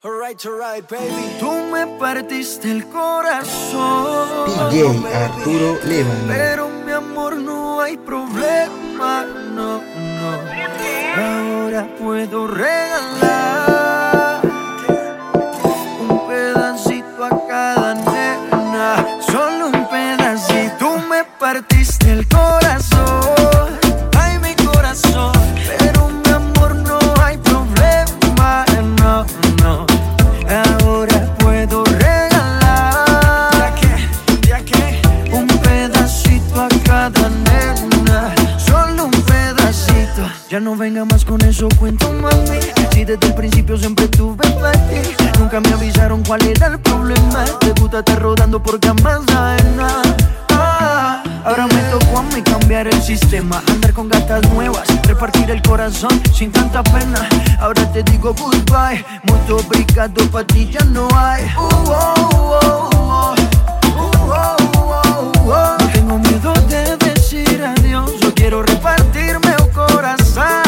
Alright, alright, baby. Tú me partiste el corazón. DJ Arturo Levan. Pero mi amor no hay problema, no, no. Ahora puedo regalar un pedacito a cada nena. Solo un pedacito. Tú me partiste el corazón. Eso, cuento mami. Si desde el principio siempre tuve ti, nunca me avisaron cuál era el problema. Te gusta estar rodando por camas ajenas. Ah, Ahora me tocó a mí cambiar el sistema Andar con gatas nuevas, repartir el corazón sin tanta pena Ahora te digo goodbye, mucho obrigado pa' ti ya no hay Uh, oh, oh, oh. Uh, oh. No tengo miedo de decir adiós Yo quiero repartirme el corazón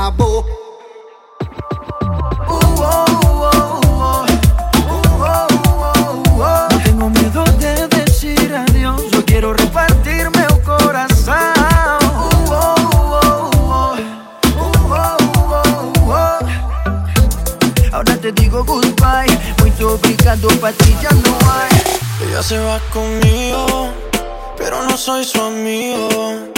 Uh, oh, oh, oh. No tengo miedo de decir adiós, yo quiero repartirme el corazón. Uh. Ahora te digo goodbye, muito obrigado pra ti já não hay. Ella se va conmigo, pero no soy su amigo.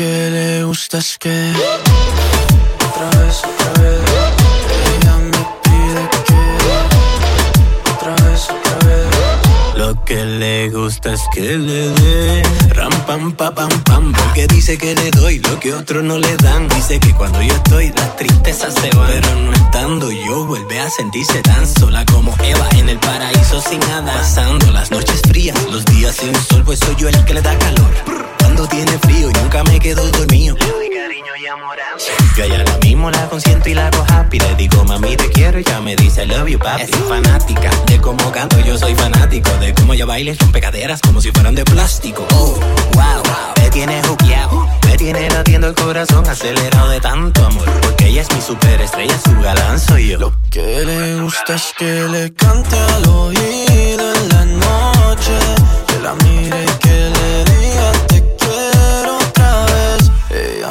Que le gusta es que otra vez, otra vez. Ella me pide que otra vez, otra vez. Lo que le gusta es que le dé ram pam pa pam pam porque dice que le doy lo que otros no le dan dice que cuando yo estoy las tristezas se van pero no estando yo vuelve a sentirse tan sola como Eva en el paraíso sin nada pasando las noches frías los días sin sol pues soy yo el que le da calor cuando tiene frío y nunca me quedo dormido. Le doy cariño y amor yo a ella lo mismo la consiento y la hago happy. Le digo mami te quiero y ya me dice I love you papi es fanática de cómo canto yo soy fanático de cómo ella baila y rompe caderas como si fueran de plástico. Oh wow me tiene juqueado me tiene latiendo el corazón acelerado de tanto amor. Porque ella es mi superestrella su galán soy yo. Lo que le gusta es que le cante al oído en la noche. Que la mire y que le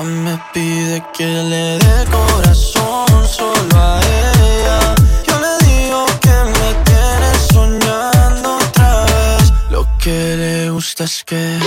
Me pide que le dé corazón solo a ella. Yo le digo que me tiene soñando otra vez. Lo que le gusta es que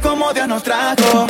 como Dios nos trajo.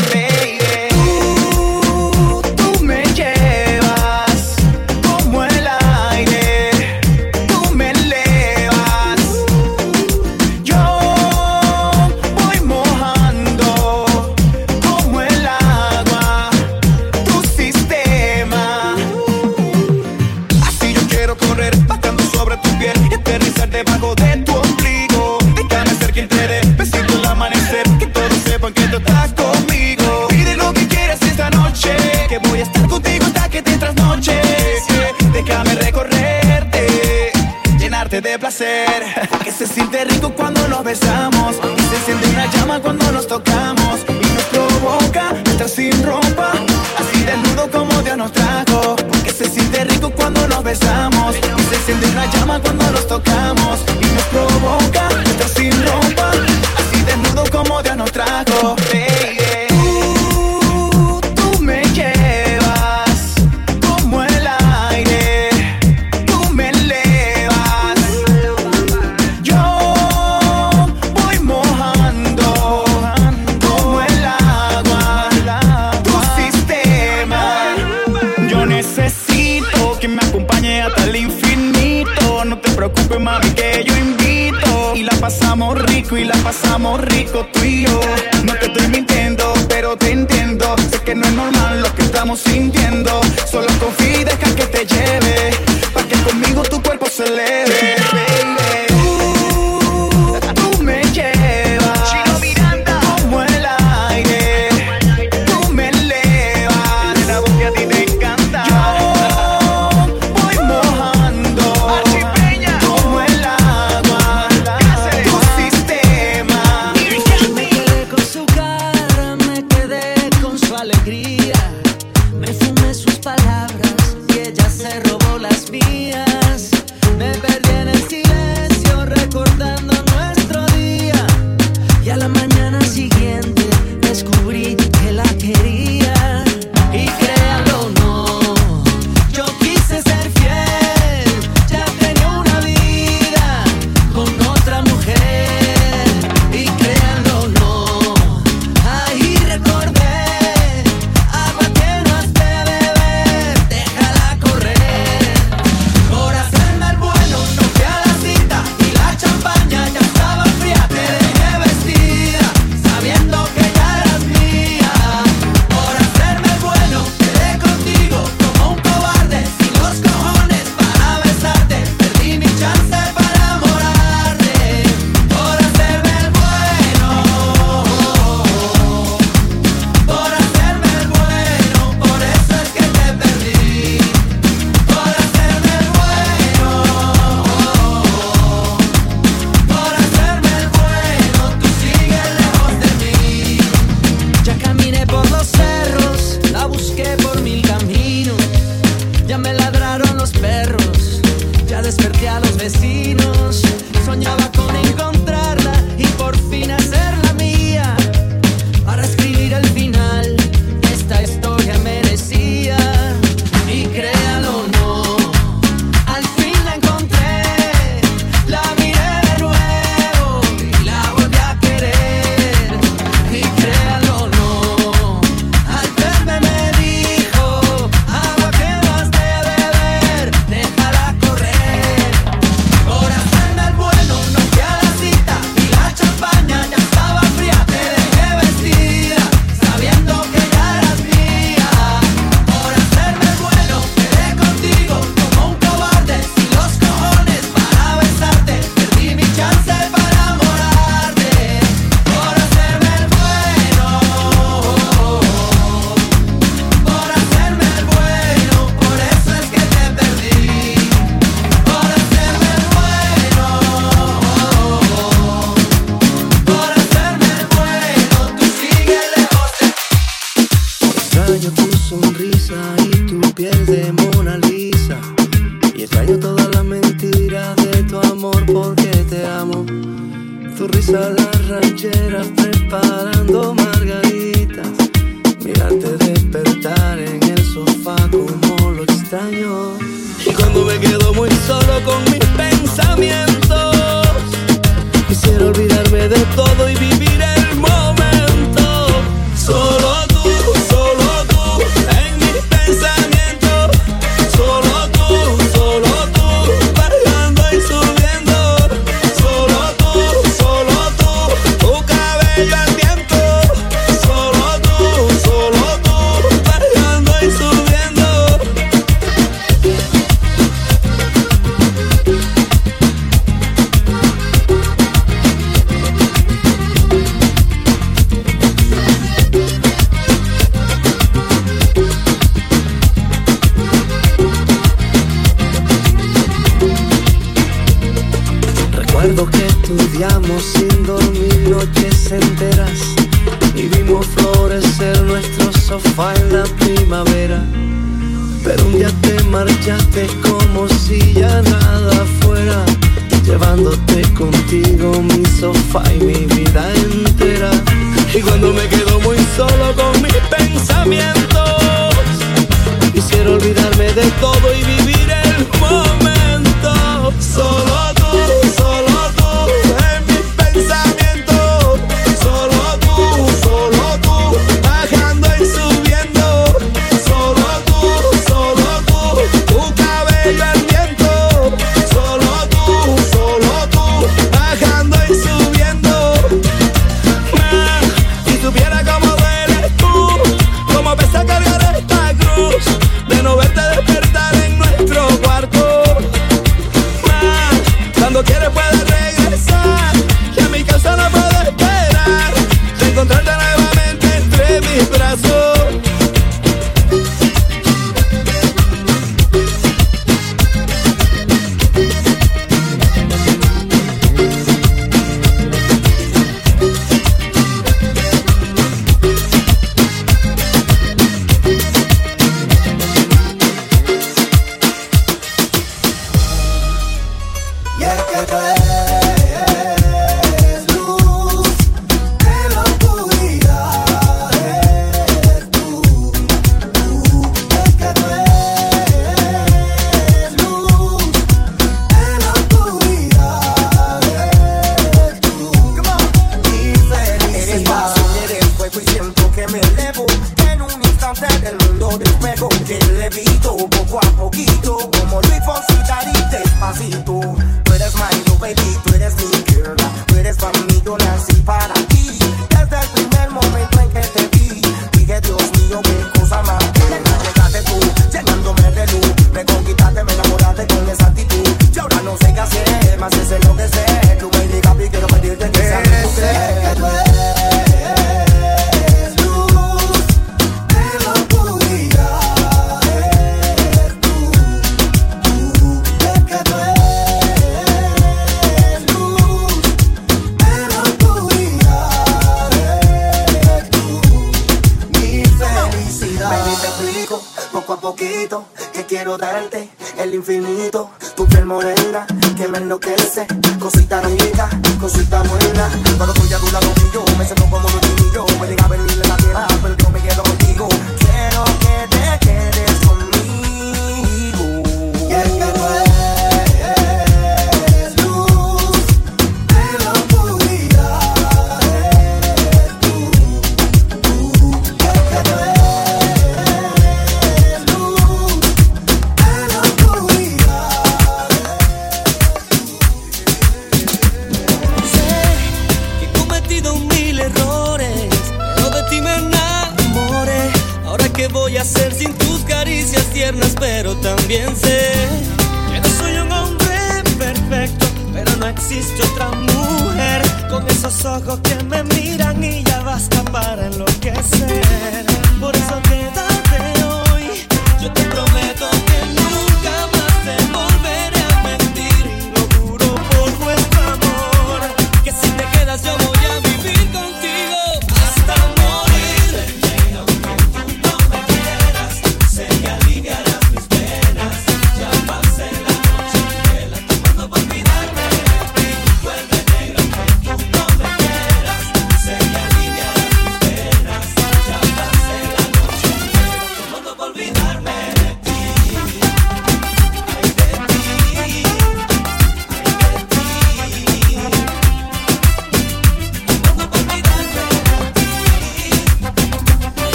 Soñaba con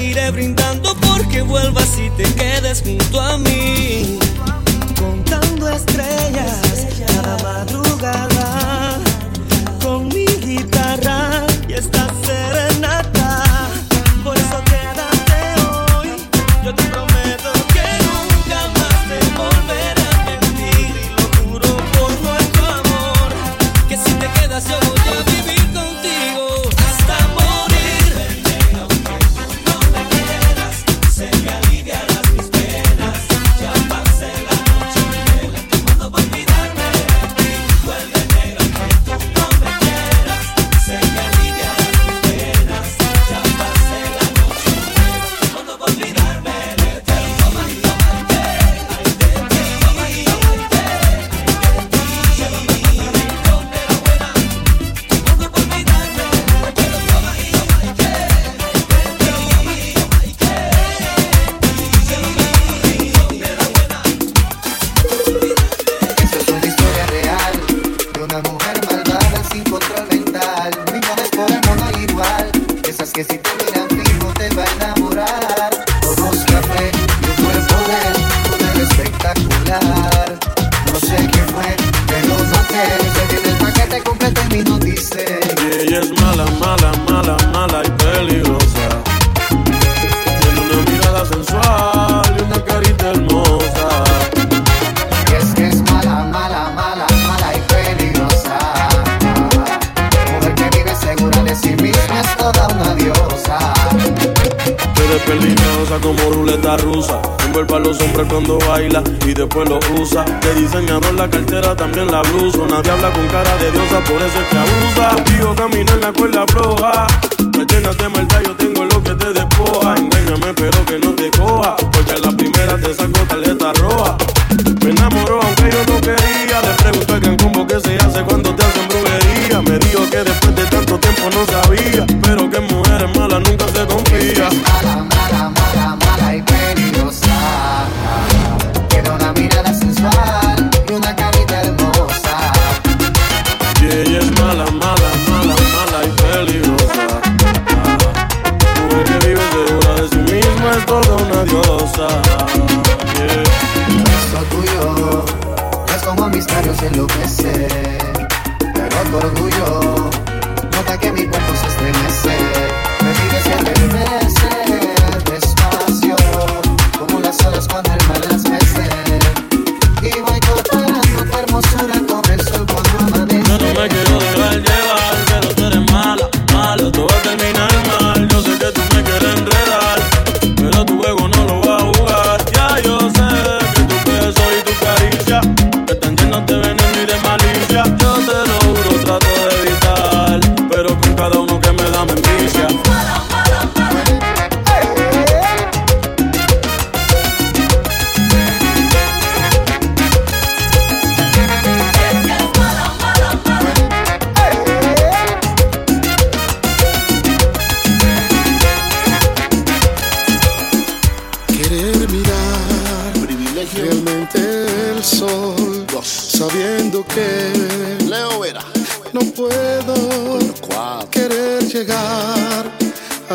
Iré brindando porque vuelvas y te quedes junto a mí. Contando estrellas cada madrugada con mi guitarra y estás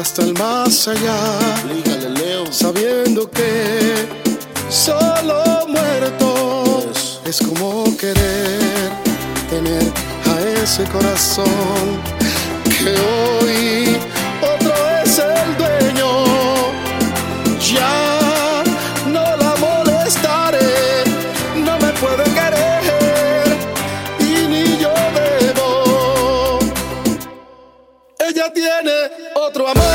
hasta el más allá, sabiendo que solo muerto es como querer tener a ese corazón que hoy otro es el dueño. Ya no la molestaré, no me puede querer y ni yo debo. Ella tiene otro amor.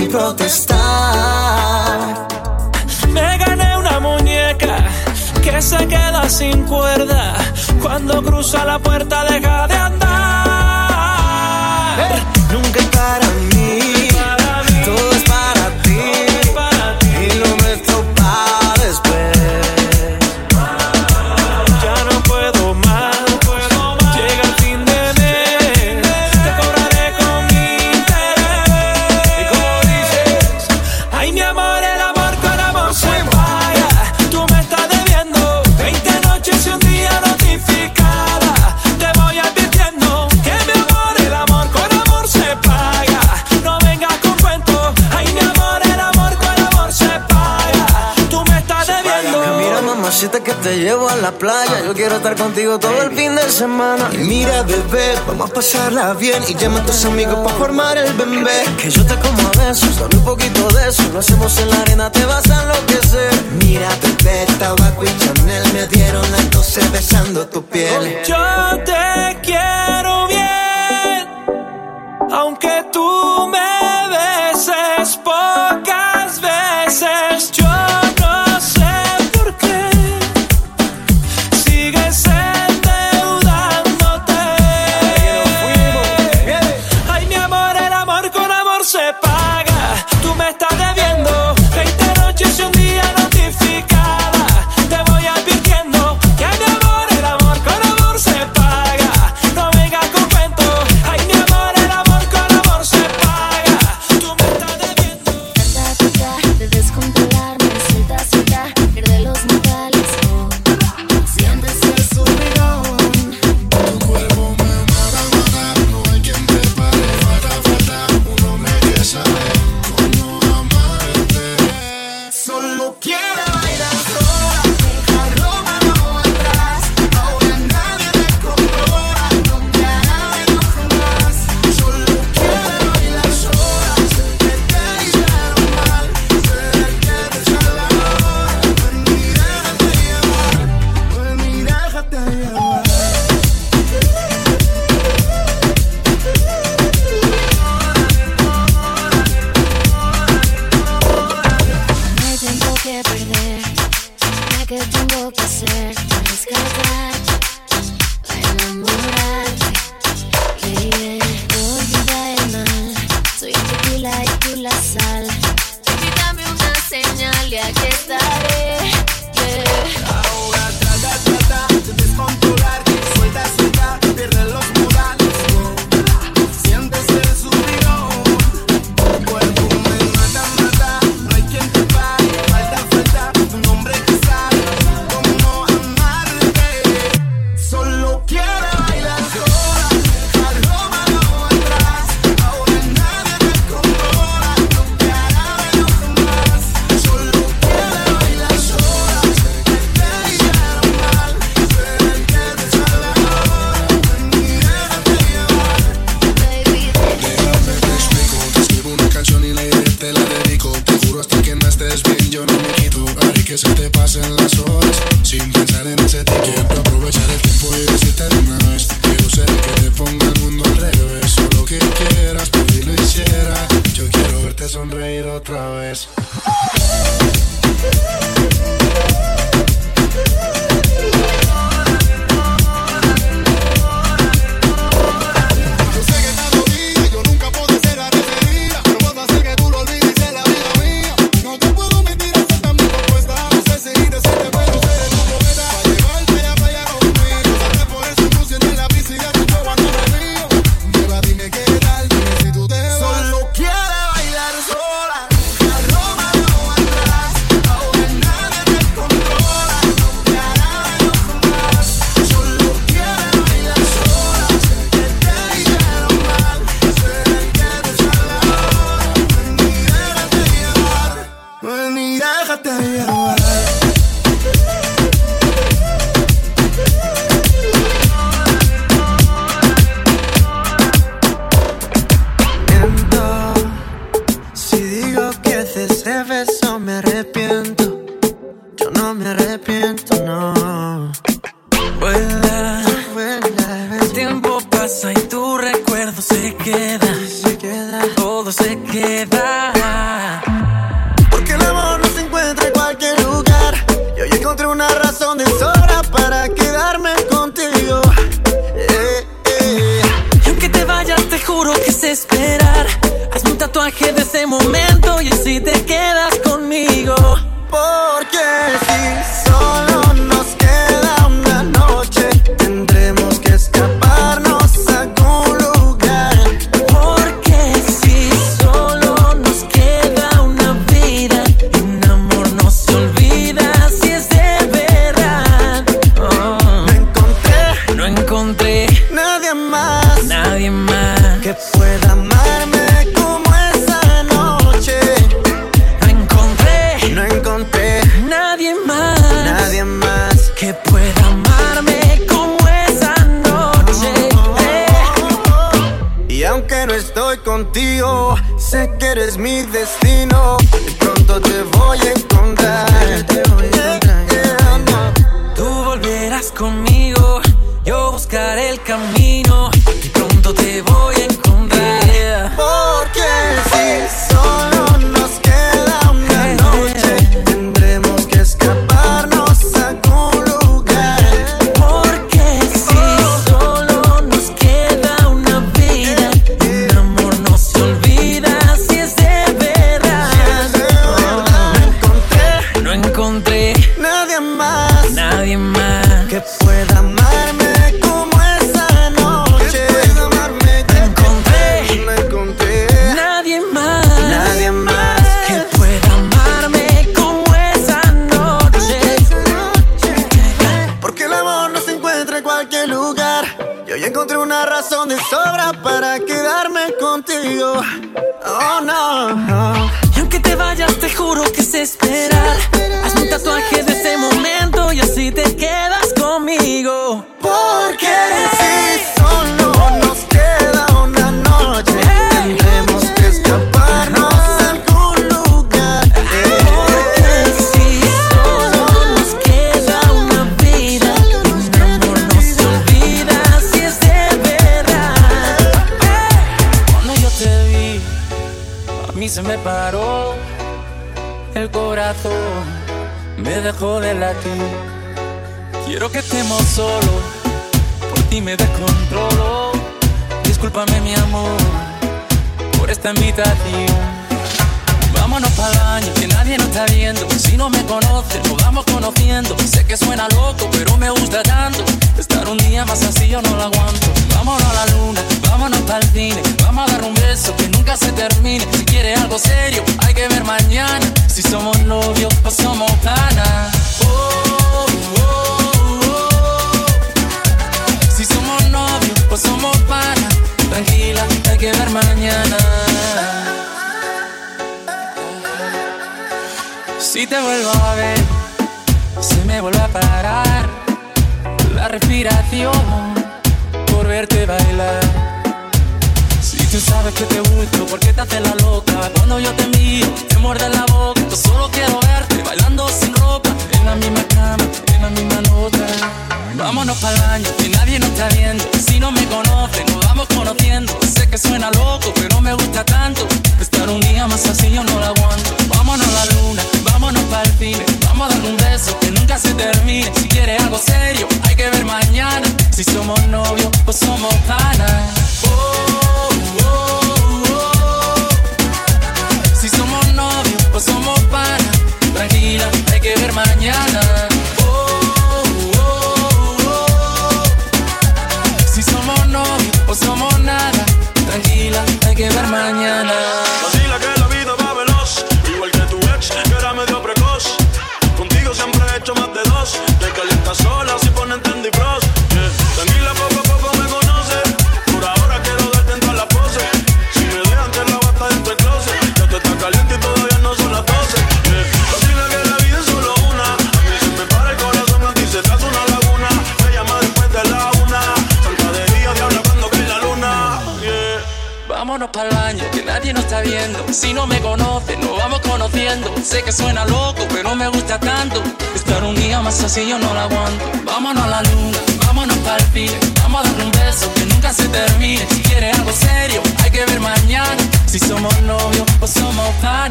sin protestar. Me gané una muñeca que se queda sin cuerda. Cuando cruza la puerta deja de andar. Nunca para mí. te llevo a la playa. Yo quiero estar contigo todo el fin de semana. Y mira, bebé, vamos a pasarla bien. Y llama a tus amigos para formar el bebé. Que yo te como a besos, dame un poquito de eso. Lo hacemos en la arena, te vas a enloquecer. Mira, bebé, tabaco y Chanel me dieron las 12 besando tu piel. Yo te quiero bien, aunque tú me encontré una razón de sobra para quedarme contigo. Oh no. Y aunque te vayas, te juro que se espera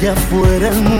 allá afuera el mundo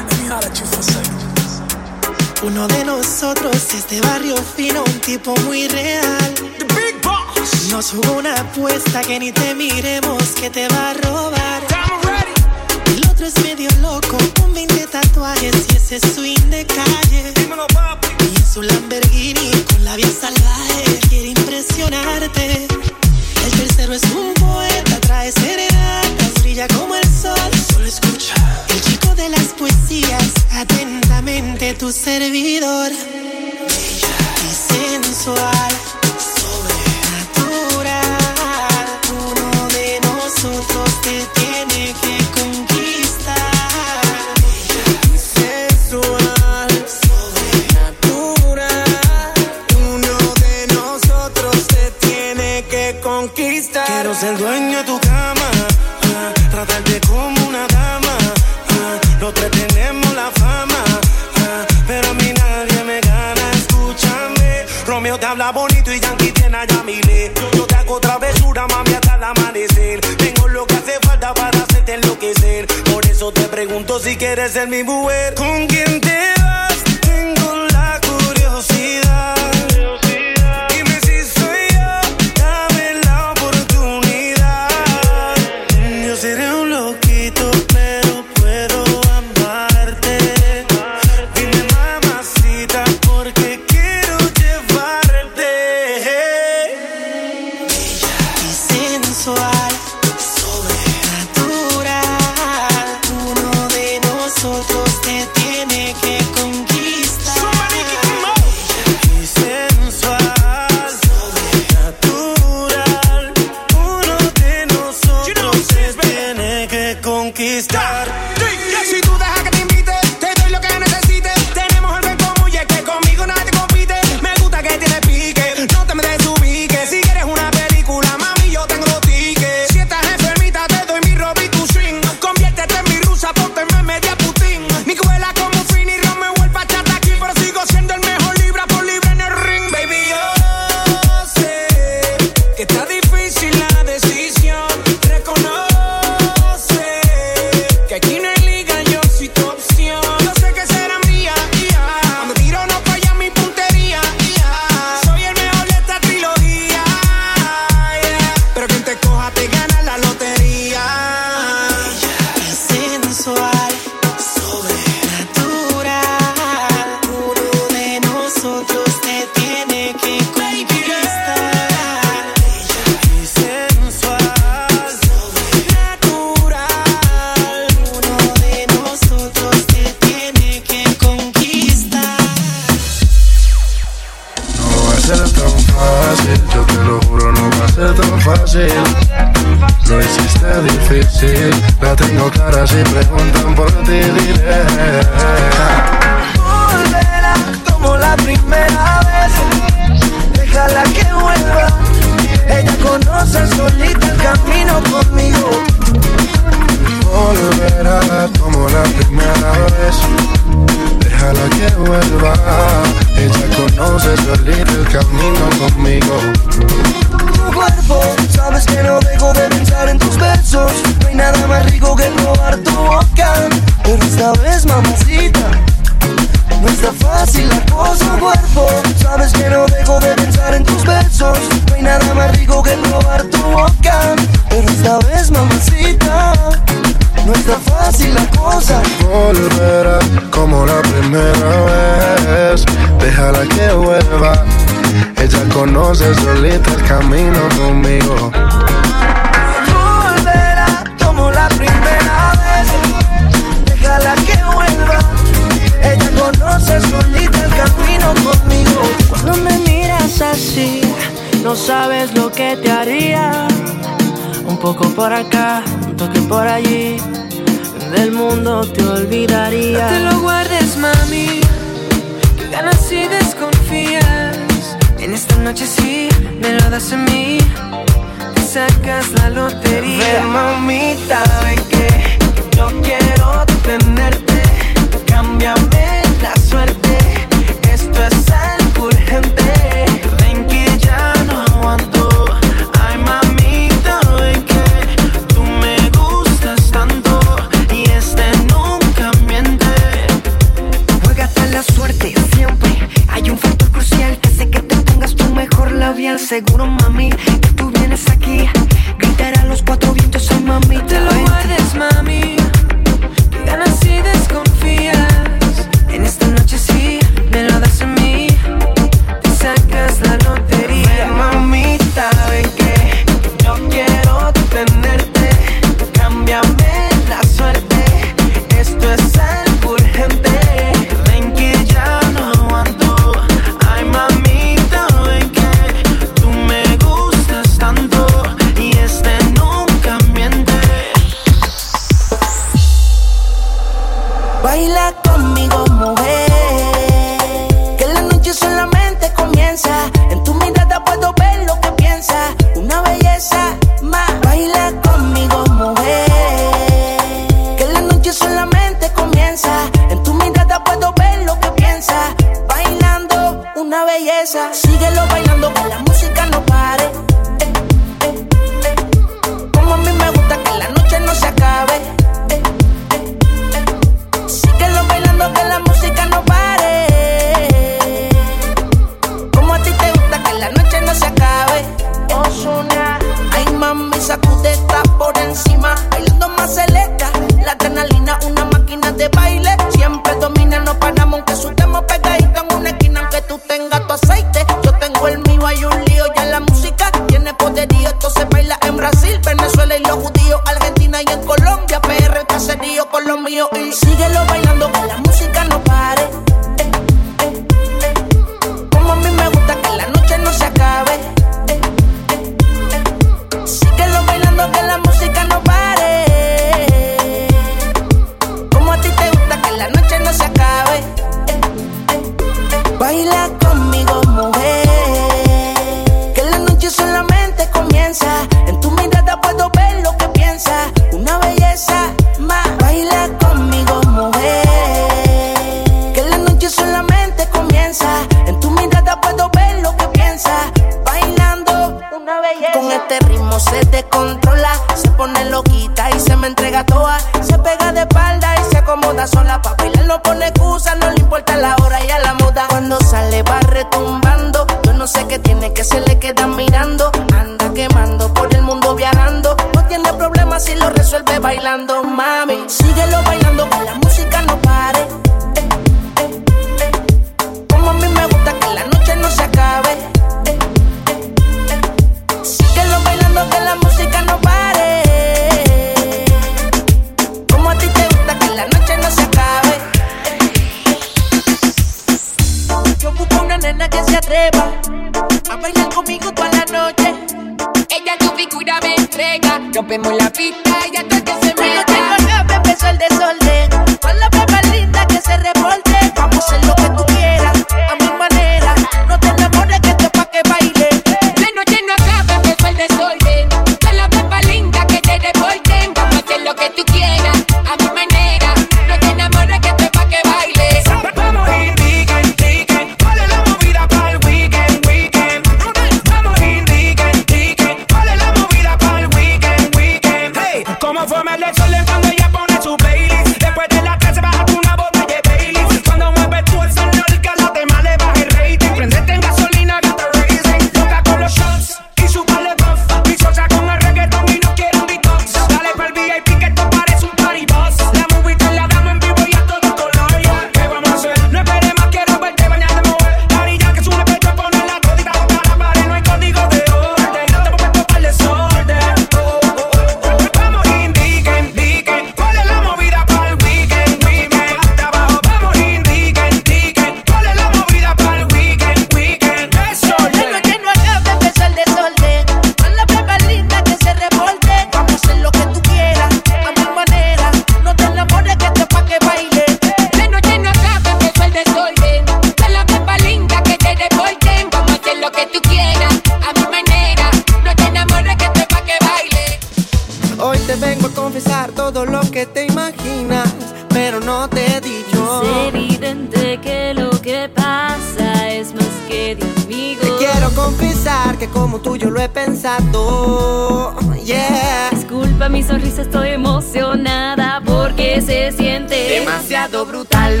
he pensado. Yeah. Disculpa mi sonrisa, estoy emocionada porque se siente demasiado brutal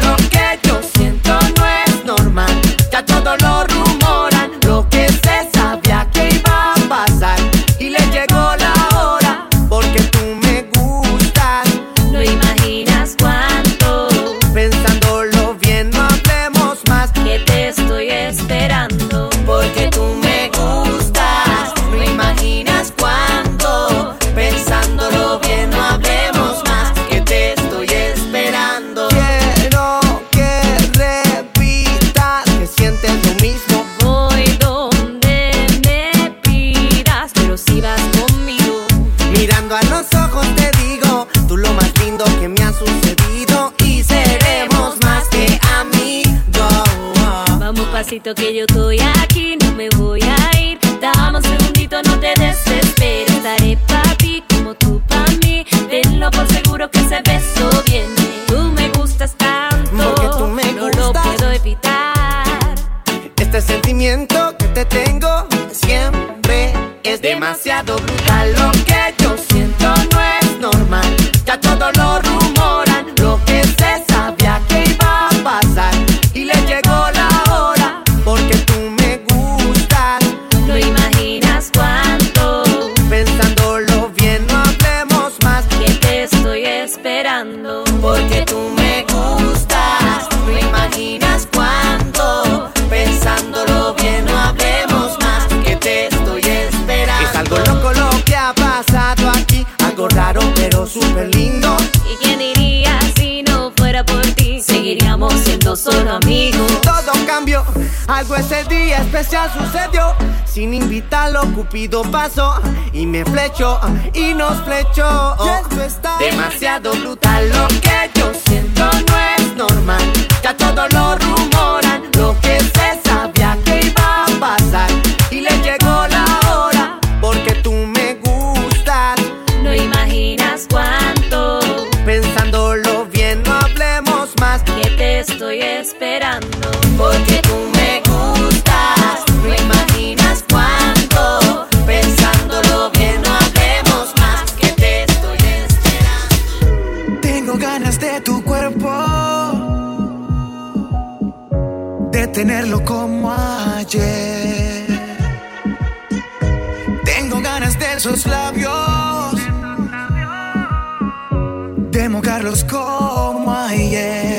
oh my yeah.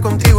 contigo.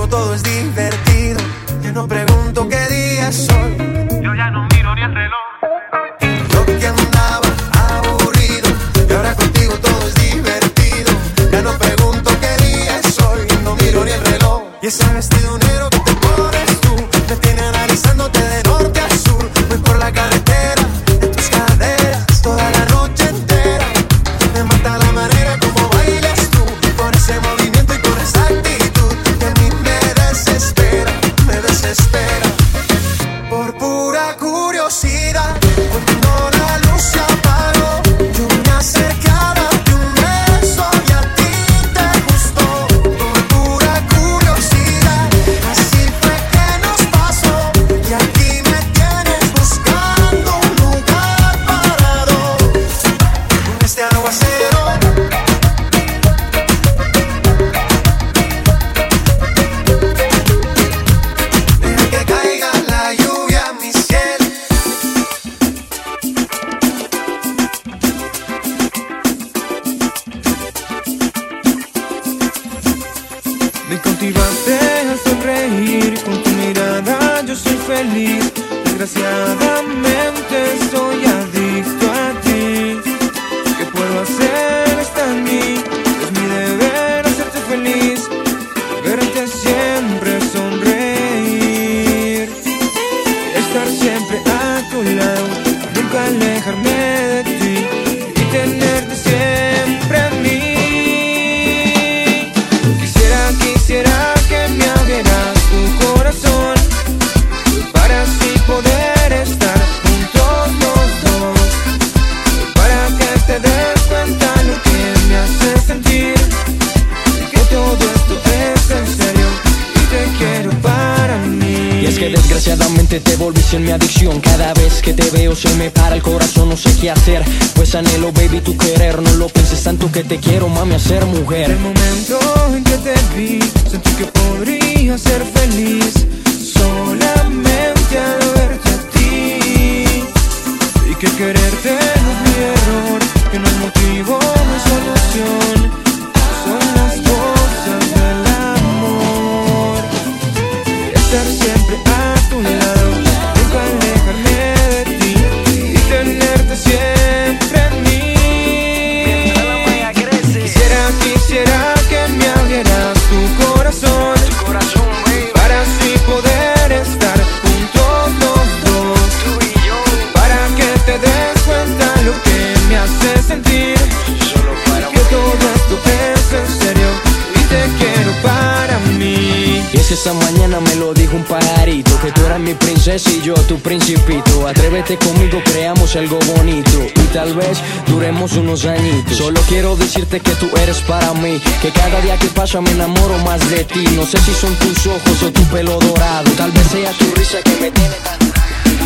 Que cada día que pasa me enamoro más de ti No sé si son tus ojos o tu pelo dorado Tal vez sea tu risa que me tiene tan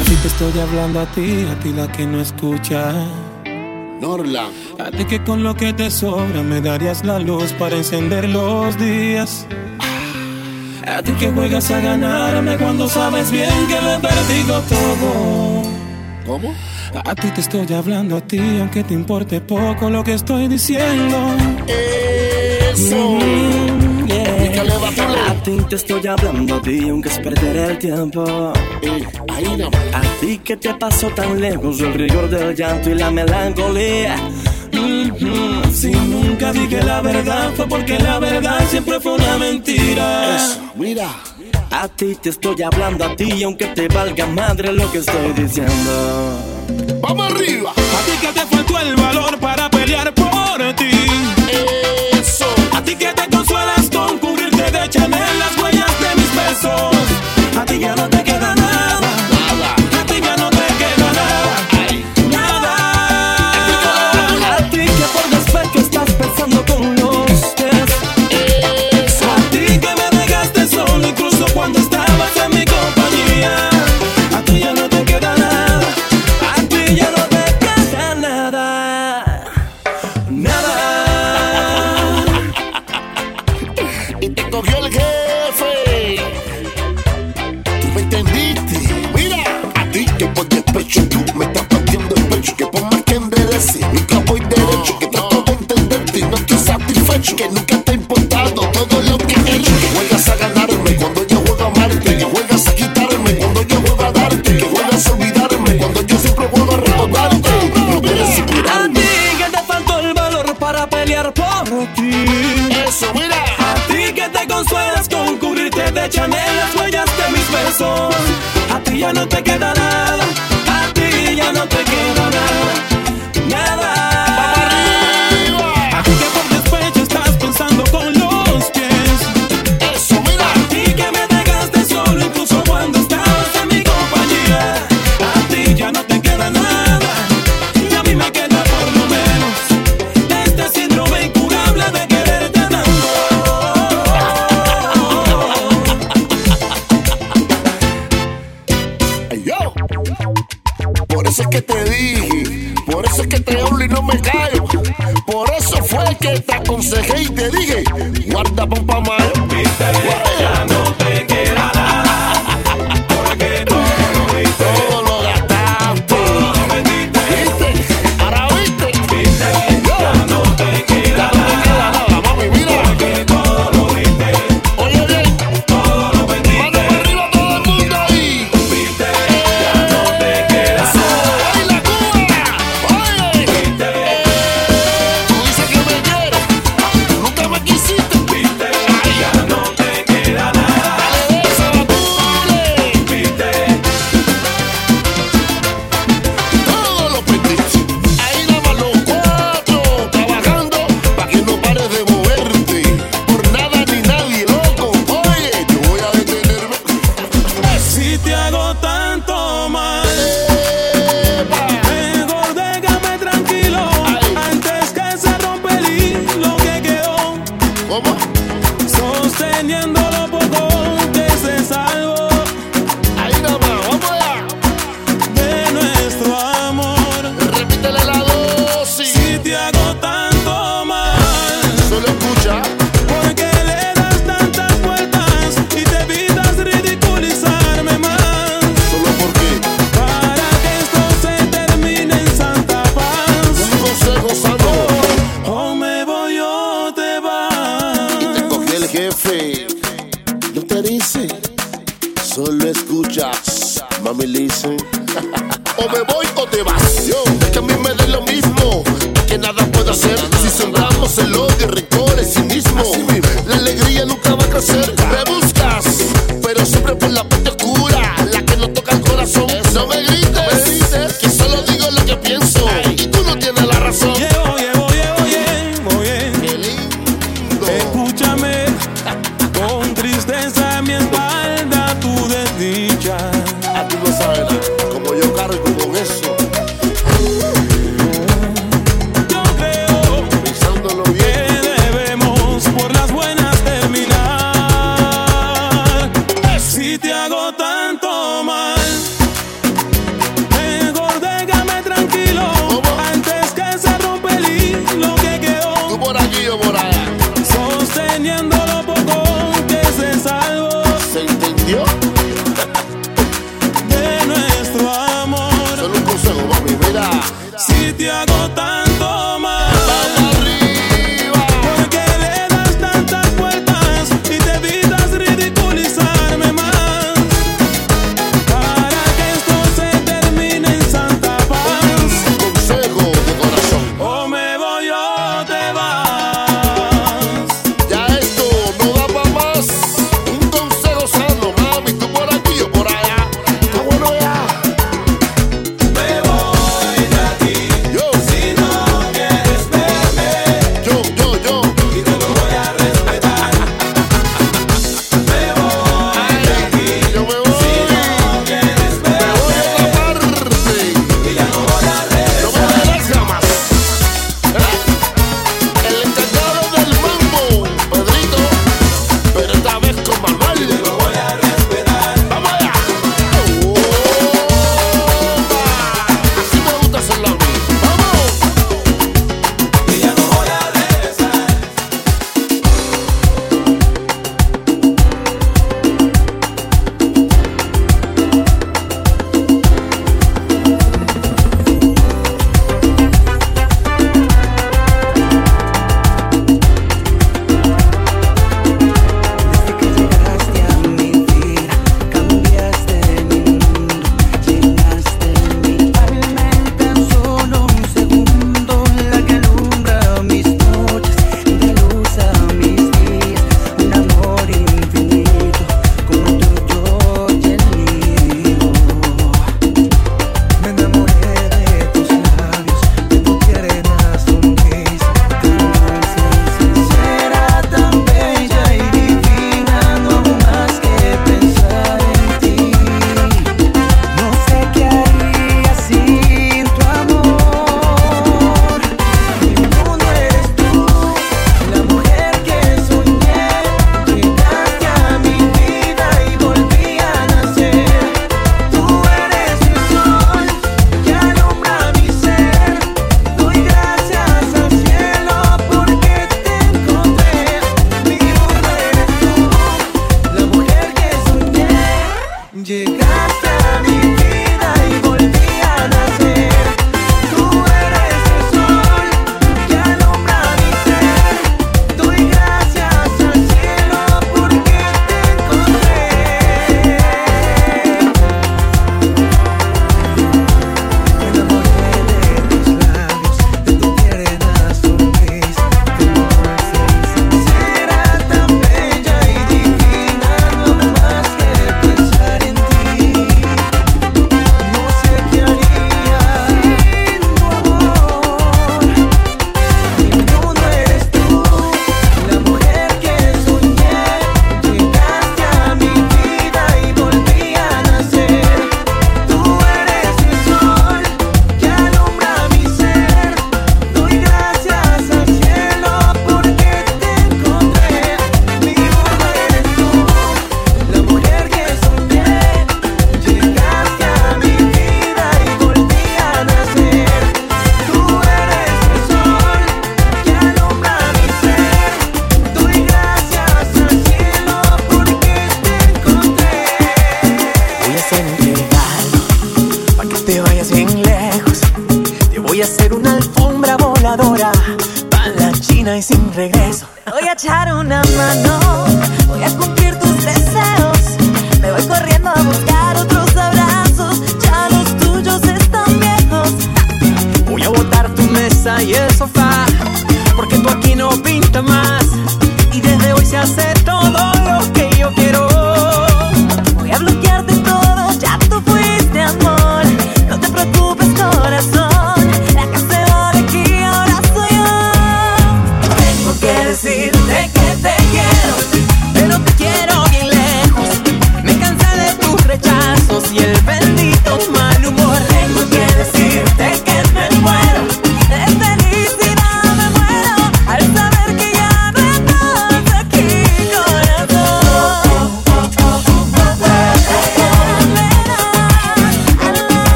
Así te estoy hablando a ti, a ti la que no escucha Norla A ti que con lo que te sobra me darías la luz para encender los días a ti que juegas a ganarme cuando sabes bien que lo he perdido todo. ¿Cómo? A ti te estoy hablando a ti, aunque te importe poco lo que estoy diciendo. Eh. Mm, a ti te estoy hablando a ti, aunque es perder el tiempo. Eh. A ti que te pasó tan lejos el rigor del llanto y la melancolía. Mm-hmm. Si nunca dije la verdad fue porque la verdad siempre fue una mentira. Mira. A ti te estoy hablando a ti, aunque te valga madre lo que estoy diciendo. ¡Vamos arriba! A ti que te faltó el valor para pelear por ti.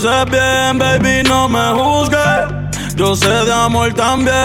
sé bien, baby, no me juzgues. Yo sé de amor también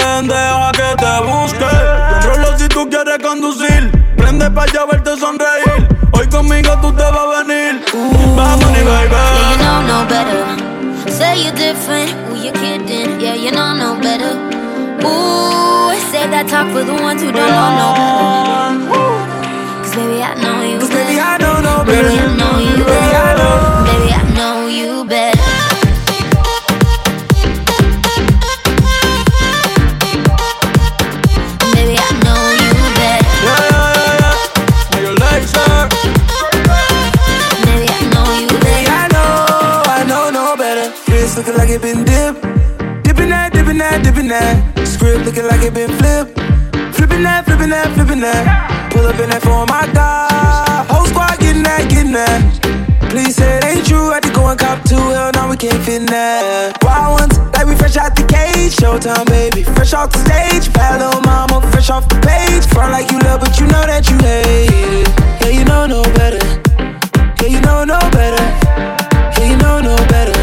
that, dipping that. Script looking like it been flipped. Flipping that, flipping that, flipping that. Pull up in that for my dog. Whole squad getting that, getting that. Please say it ain't true. I had to go and cop two. Hell, now we can't fit in that. Wild ones, like we fresh out the cage. Showtime, baby. Fresh off the stage. Bad little mama, fresh off the page. Front like you love, but you know that you hate it. Yeah, you know no better. Yeah, you know no better. Yeah, you know no better.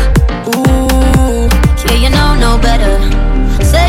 Ooh. Yeah, you know no better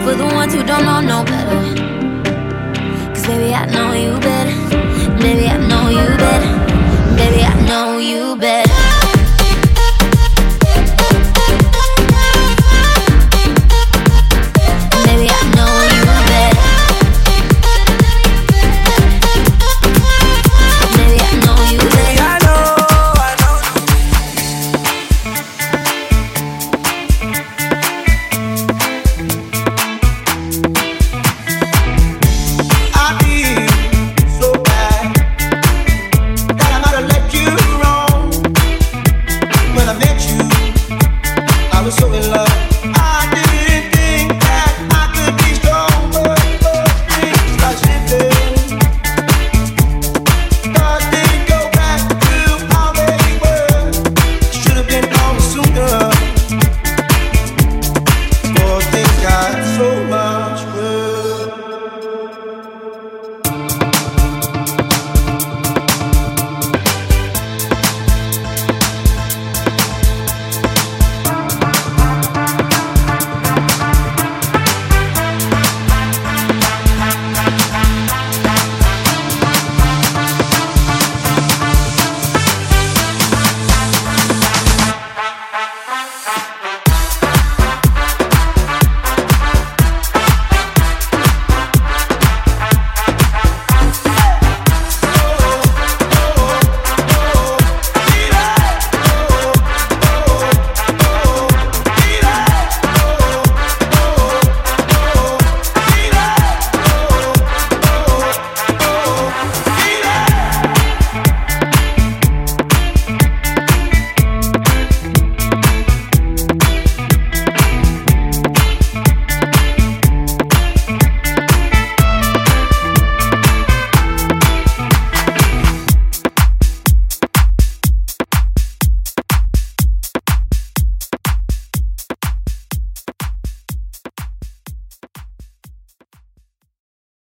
for the ones who don't know no better. Cause baby, I know you